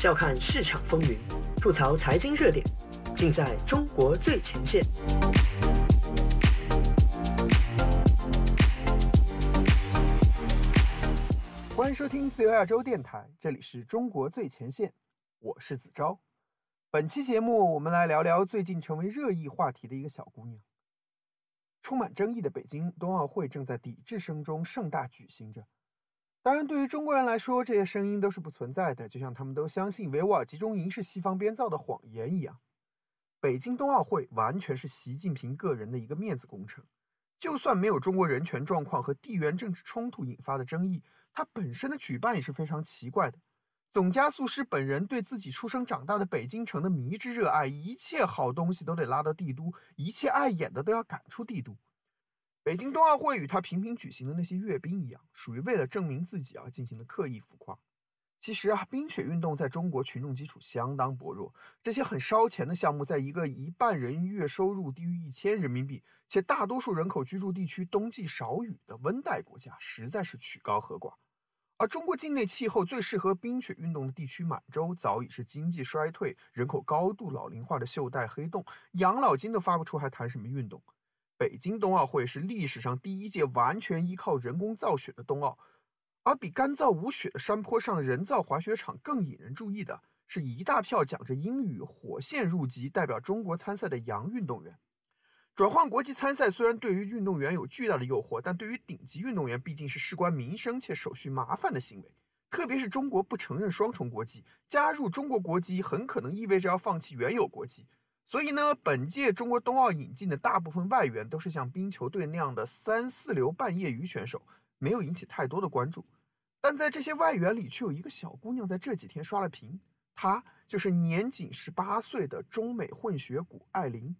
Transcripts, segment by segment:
笑看市场风云，吐槽财经热点，尽在中国最前线。欢迎收听自由亚洲电台，这里是中国最前线，我是子昭。本期节目，我们来聊聊最近成为热议话题的一个小姑娘。充满争议的北京冬奥会正在抵制声中盛大举行着。当然，对于中国人来说，这些声音都是不存在的，就像他们都相信维吾尔集中营是西方编造的谎言一样。北京冬奥会完全是习近平个人的一个面子工程。就算没有中国人权状况和地缘政治冲突引发的争议，它本身的举办也是非常奇怪的。总加速师本人对自己出生长大的北京城的迷之热爱，一切好东西都得拉到帝都，一切碍眼的都要赶出帝都。北京冬奥会与他频频举行的那些阅兵一样，属于为了证明自己而进行的刻意浮夸。其实啊，冰雪运动在中国群众基础相当薄弱，这些很烧钱的项目，在一个一半人月收入低于一千人民币，且大多数人口居住地区冬季少雨的温带国家，实在是曲高和寡。而中国境内气候最适合冰雪运动的地区满洲，早已是经济衰退、人口高度老龄化的袖带黑洞，养老金都发不出，还谈什么运动？北京冬奥会是历史上第一届完全依靠人工造雪的冬奥，而比干燥无雪的山坡上人造滑雪场更引人注意的是一大票讲着英语、火线入籍、代表中国参赛的洋运动员。转换国籍参赛虽然对于运动员有巨大的诱惑，但对于顶级运动员毕竟是事关民生且手续麻烦的行为。特别是中国不承认双重国籍，加入中国国籍很可能意味着要放弃原有国籍。所以呢，本届中国冬奥引进的大部分外援都是像冰球队那样的三四流半业余选手，没有引起太多的关注。但在这些外援里，却有一个小姑娘在这几天刷了屏，她就是年仅十八岁的中美混血谷爱凌。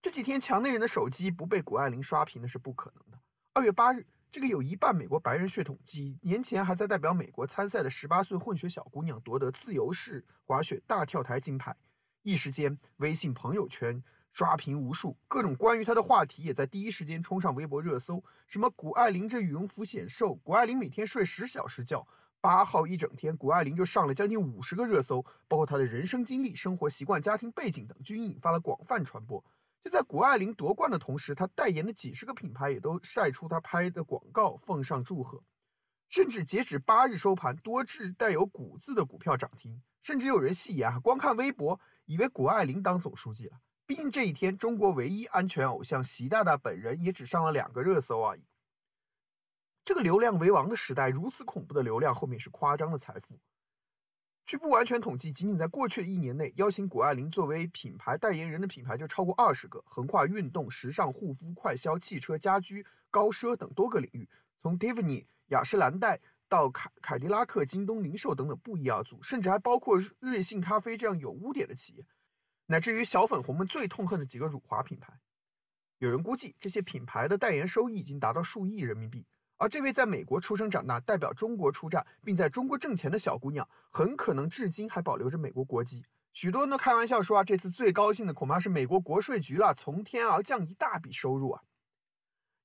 这几天墙内人的手机不被谷爱凌刷屏那是不可能的。二月八日，这个有一半美国白人血统、几年前还在代表美国参赛的十八岁混血小姑娘夺得自由式滑雪大跳台金牌。一时间，微信朋友圈刷屏无数，各种关于他的话题也在第一时间冲上微博热搜。什么谷爱凌这羽绒服显瘦，谷爱凌每天睡十小时觉，八号一整天，谷爱凌就上了将近五十个热搜，包括她的人生经历、生活习惯、家庭背景等，均引发了广泛传播。就在谷爱凌夺冠的同时，她代言的几十个品牌也都晒出她拍的广告，奉上祝贺。甚至截止八日收盘，多只带有“谷”字的股票涨停。甚至有人戏言啊，光看微博。以为谷爱凌当总书记了，毕竟这一天中国唯一安全偶像习大大本人也只上了两个热搜而已。这个流量为王的时代，如此恐怖的流量后面是夸张的财富。据不完全统计，仅仅在过去的一年内，邀请谷爱凌作为品牌代言人的品牌就超过二十个，横跨运动、时尚、护肤、快消、汽车、家居、高奢等多个领域，从 Tiffany、雅诗兰黛。到凯凯迪拉克、京东零售等等不一而足，甚至还包括瑞幸咖啡这样有污点的企业，乃至于小粉红们最痛恨的几个辱华品牌。有人估计，这些品牌的代言收益已经达到数亿人民币。而这位在美国出生长大、代表中国出战并在中国挣钱的小姑娘，很可能至今还保留着美国国籍。许多人都开玩笑说啊，这次最高兴的恐怕是美国国税局了，从天而降一大笔收入啊！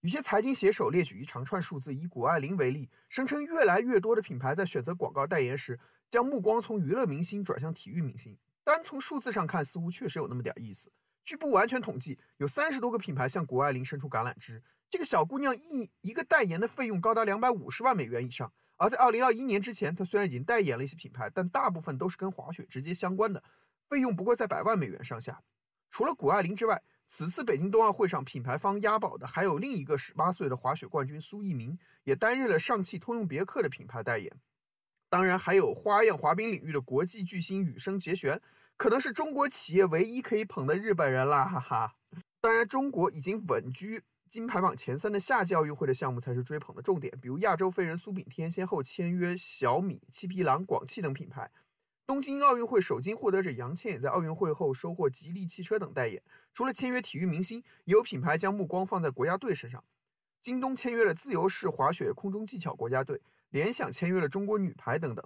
有些财经写手列举一长串数字，以谷爱凌为例，声称越来越多的品牌在选择广告代言时，将目光从娱乐明星转向体育明星。单从数字上看，似乎确实有那么点意思。据不完全统计，有三十多个品牌向谷爱凌伸出橄榄枝。这个小姑娘一一个代言的费用高达两百五十万美元以上。而在二零二一年之前，她虽然已经代言了一些品牌，但大部分都是跟滑雪直接相关的，费用不过在百万美元上下。除了谷爱凌之外，此次北京冬奥会上，品牌方押宝的还有另一个十八岁的滑雪冠军苏翊鸣，也担任了上汽通用别克的品牌代言。当然，还有花样滑冰领域的国际巨星羽生结弦，可能是中国企业唯一可以捧的日本人啦，哈哈。当然，中国已经稳居金牌榜前三的夏季奥运会的项目才是追捧的重点，比如亚洲飞人苏炳添先后签约小米、七匹狼、广汽等品牌。东京奥运会首金获得者杨倩也在奥运会后收获吉利汽车等代言。除了签约体育明星，也有品牌将目光放在国家队身上。京东签约了自由式滑雪空中技巧国家队，联想签约了中国女排等等。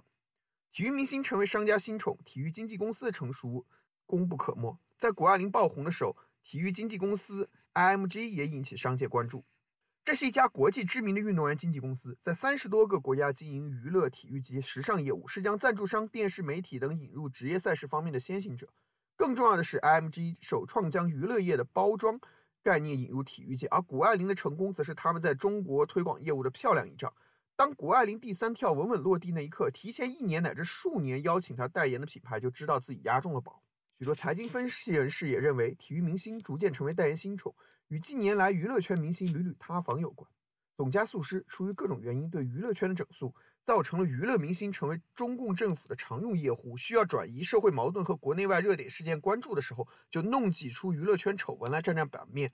体育明星成为商家新宠，体育经纪公司的成熟功不可没。在谷爱凌爆红的时候，体育经纪公司 IMG 也引起商界关注。这是一家国际知名的运动员经纪公司，在三十多个国家经营娱乐、体育及时尚业务，是将赞助商、电视媒体等引入职业赛事方面的先行者。更重要的是，IMG 首创将娱乐业的包装概念引入体育界，而谷爱凌的成功，则是他们在中国推广业务的漂亮一仗。当谷爱凌第三跳稳稳落地那一刻，提前一年乃至数年邀请她代言的品牌就知道自己押中了宝。许多财经分析人士也认为，体育明星逐渐成为代言新宠。与近年来娱乐圈明星屡屡塌房有关。总加速师出于各种原因对娱乐圈的整肃，造成了娱乐明星成为中共政府的常用业户。需要转移社会矛盾和国内外热点事件关注的时候，就弄几出娱乐圈丑闻来占占版面。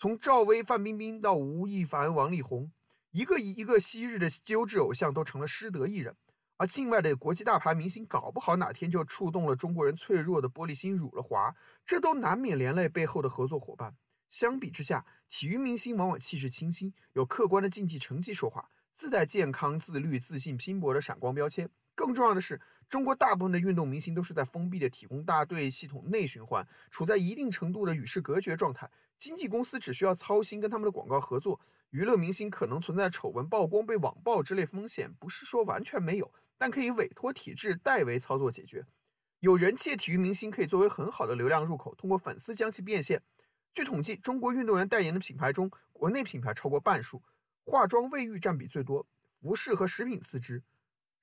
从赵薇、范冰冰到吴亦凡、王力宏，一个一个昔日的优质偶像都成了失德艺人。而境外的国际大牌明星，搞不好哪天就触动了中国人脆弱的玻璃心，辱了华，这都难免连累背后的合作伙伴。相比之下，体育明星往往气质清新，有客观的竞技成绩说话，自带健康、自律、自信、拼搏的闪光标签。更重要的是，中国大部分的运动明星都是在封闭的体工大队系统内循环，处在一定程度的与世隔绝状态。经纪公司只需要操心跟他们的广告合作。娱乐明星可能存在丑闻曝光、被网暴之类风险，不是说完全没有，但可以委托体制代为操作解决。有人气的体育明星可以作为很好的流量入口，通过粉丝将其变现。据统计，中国运动员代言的品牌中，国内品牌超过半数，化妆、卫浴占比最多，服饰和食品次之，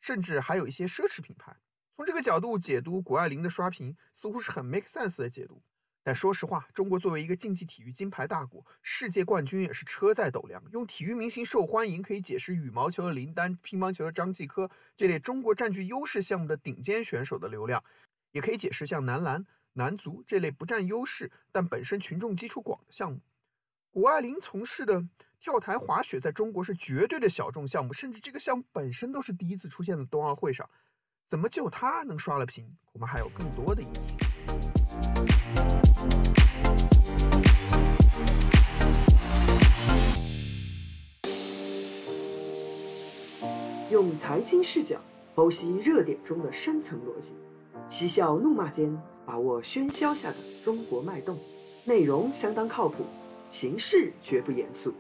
甚至还有一些奢侈品牌。从这个角度解读谷爱凌的刷屏，似乎是很 make sense 的解读。但说实话，中国作为一个竞技体育金牌大国，世界冠军也是车载斗量。用体育明星受欢迎可以解释羽毛球的林丹、乒乓球的张继科这类中国占据优势项目的顶尖选手的流量，也可以解释像男篮。男足这类不占优势但本身群众基础广的项目，谷爱凌从事的跳台滑雪在中国是绝对的小众项目，甚至这个项目本身都是第一次出现在冬奥会上，怎么就他能刷了屏？我们还有更多的因。用财经视角剖析热点中的深层逻辑，嬉笑怒骂间。把握喧嚣下的中国脉动，内容相当靠谱，形式绝不严肃。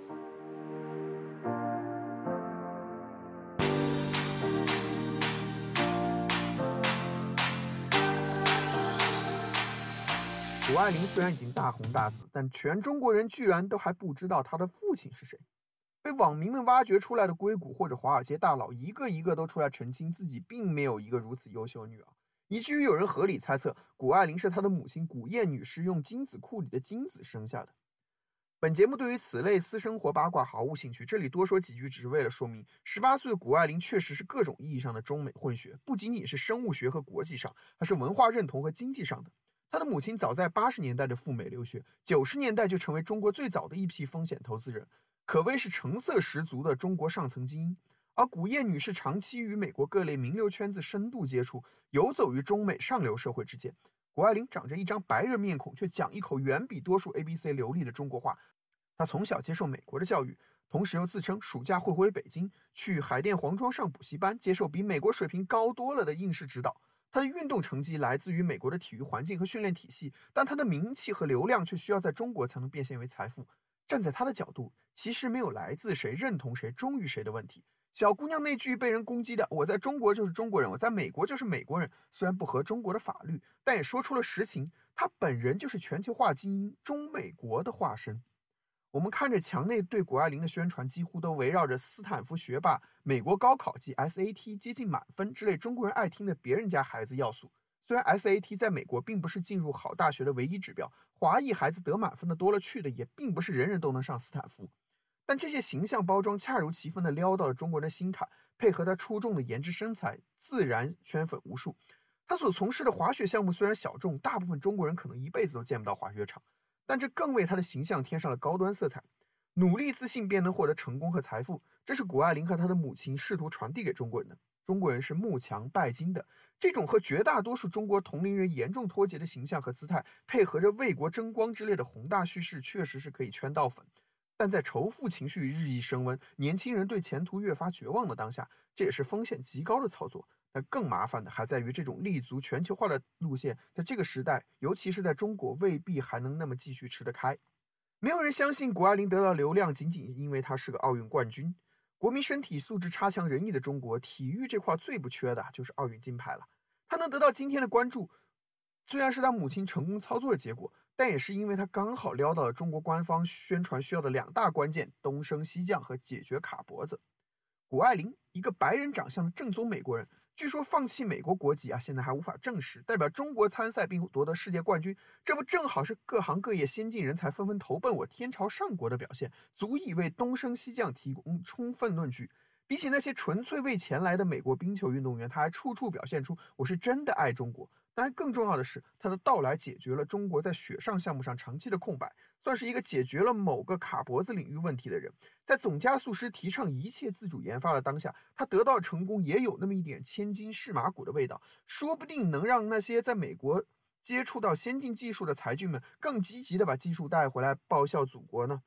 谷爱凌虽然已经大红大紫，但全中国人居然都还不知道她的父亲是谁。被网民们挖掘出来的硅谷或者华尔街大佬，一个一个都出来澄清自己并没有一个如此优秀女儿。以至于有人合理猜测，谷爱凌是她的母亲谷燕女士用精子库里的精子生下的。本节目对于此类私生活八卦毫无兴趣，这里多说几句只是为了说明，十八岁的谷爱凌确实是各种意义上的中美混血，不仅仅是生物学和国际上，还是文化认同和经济上的。她的母亲早在八十年代的赴美留学，九十年代就成为中国最早的一批风险投资人，可谓是成色十足的中国上层精英。而古燕女士长期与美国各类名流圈子深度接触，游走于中美上流社会之间。谷爱凌长着一张白人面孔，却讲一口远比多数 A B C 流利的中国话。她从小接受美国的教育，同时又自称暑假会回北京，去海淀黄庄上补习班，接受比美国水平高多了的应试指导。她的运动成绩来自于美国的体育环境和训练体系，但她的名气和流量却需要在中国才能变现为财富。站在她的角度，其实没有来自谁、认同谁、忠于谁的问题。小姑娘那句被人攻击的“我在中国就是中国人，我在美国就是美国人”，虽然不合中国的法律，但也说出了实情。她本人就是全球化精英中美国的化身。我们看着墙内对谷爱凌的宣传，几乎都围绕着斯坦福学霸、美国高考及 SAT 接近满分之类中国人爱听的别人家孩子要素。虽然 SAT 在美国并不是进入好大学的唯一指标，华裔孩子得满分的多了去的，也并不是人人都能上斯坦福。但这些形象包装恰如其分地撩到了中国人的心坎，配合他出众的颜值身材，自然圈粉无数。他所从事的滑雪项目虽然小众，大部分中国人可能一辈子都见不到滑雪场，但这更为他的形象添上了高端色彩。努力自信便能获得成功和财富，这是谷爱凌和她的母亲试图传递给中国人的。中国人是慕强拜金的，这种和绝大多数中国同龄人严重脱节的形象和姿态，配合着为国争光之类的宏大叙事，确实是可以圈到粉。但在仇富情绪日益升温、年轻人对前途越发绝望的当下，这也是风险极高的操作。但更麻烦的还在于，这种立足全球化的路线，在这个时代，尤其是在中国，未必还能那么继续吃得开。没有人相信谷爱凌得到流量仅仅因为她是个奥运冠军。国民身体素质差强人意的中国，体育这块最不缺的就是奥运金牌了。她能得到今天的关注，虽然是她母亲成功操作的结果，但也是因为他刚好撩到了中国官方宣传需要的两大关键：东升西降和解决卡脖子。谷爱凌，一个白人长相的正宗美国人。据说放弃美国国籍啊，现在还无法证实。代表中国参赛并夺得世界冠军，这不正好是各行各业先进人才纷纷投奔我天朝上国的表现，足以为东升西降提供充分论据。比起那些纯粹为钱来的美国冰球运动员，他还处处表现出我是真的爱中国。当然，更重要的是，他的到来解决了中国在雪上项目上长期的空白，算是一个解决了某个卡脖子领域问题的人。在总加速师提倡一切自主研发的当下，他得到成功也有那么一点千金试马骨的味道，说不定能让那些在美国接触到先进技术的才俊们更积极的把技术带回来报效祖国呢。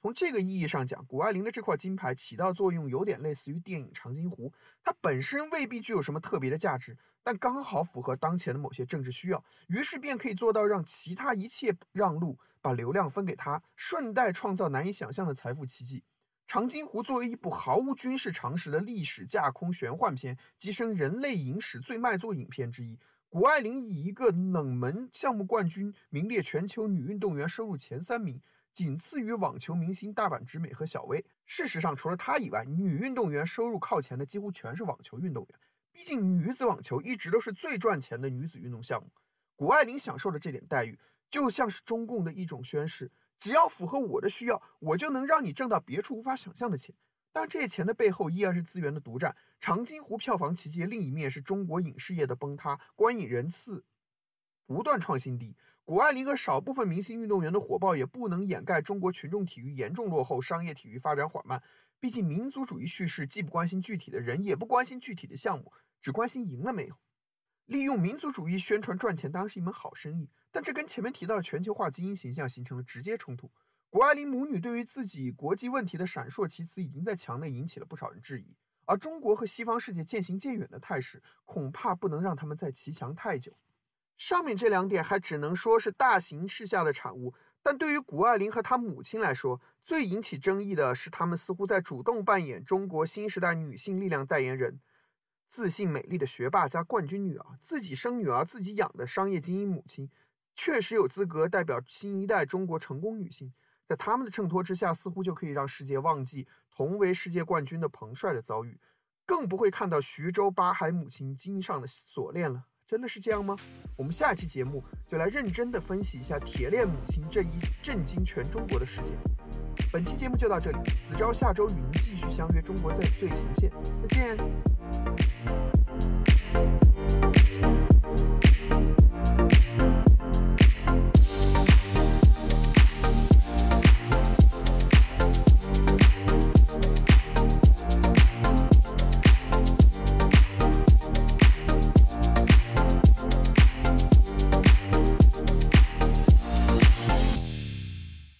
从这个意义上讲，谷爱凌的这块金牌起到作用，有点类似于电影《长津湖》，它本身未必具有什么特别的价值，但刚好符合当前的某些政治需要，于是便可以做到让其他一切让路，把流量分给他，顺带创造难以想象的财富奇迹。《长津湖》作为一部毫无军事常识的历史架空玄幻片，跻身人类影史最卖座影片之一。谷爱凌以一个冷门项目冠军，名列全球女运动员收入前三名。仅次于网球明星大阪直美和小威。事实上，除了她以外，女运动员收入靠前的几乎全是网球运动员。毕竟，女子网球一直都是最赚钱的女子运动项目。谷爱凌享受的这点待遇，就像是中共的一种宣誓：只要符合我的需要，我就能让你挣到别处无法想象的钱。但这些钱的背后，依然是资源的独占。长津湖票房奇迹另一面是中国影视业的崩塌，观影人次不断创新低。谷爱凌和少部分明星运动员的火爆也不能掩盖中国群众体育严重落后，商业体育发展缓慢。毕竟民族主义叙事既不关心具体的人，也不关心具体的项目，只关心赢了没有。利用民族主义宣传赚钱当然是一门好生意，但这跟前面提到的全球化基因形象形成了直接冲突。谷爱凌母女对于自己国际问题的闪烁其词，已经在墙内引起了不少人质疑。而中国和西方世界渐行渐远的态势，恐怕不能让他们再骑墙太久。上面这两点还只能说是大形势下的产物，但对于谷爱凌和她母亲来说，最引起争议的是，他们似乎在主动扮演中国新时代女性力量代言人。自信美丽的学霸加冠军女儿，自己生女儿自己养的商业精英母亲，确实有资格代表新一代中国成功女性。在他们的衬托之下，似乎就可以让世界忘记同为世界冠军的彭帅的遭遇，更不会看到徐州八海母亲经上的锁链了。真的是这样吗？我们下一期节目就来认真的分析一下铁链母亲这一震惊全中国的事件。本期节目就到这里，子昭下周与您继续相约《中国在最前线》，再见。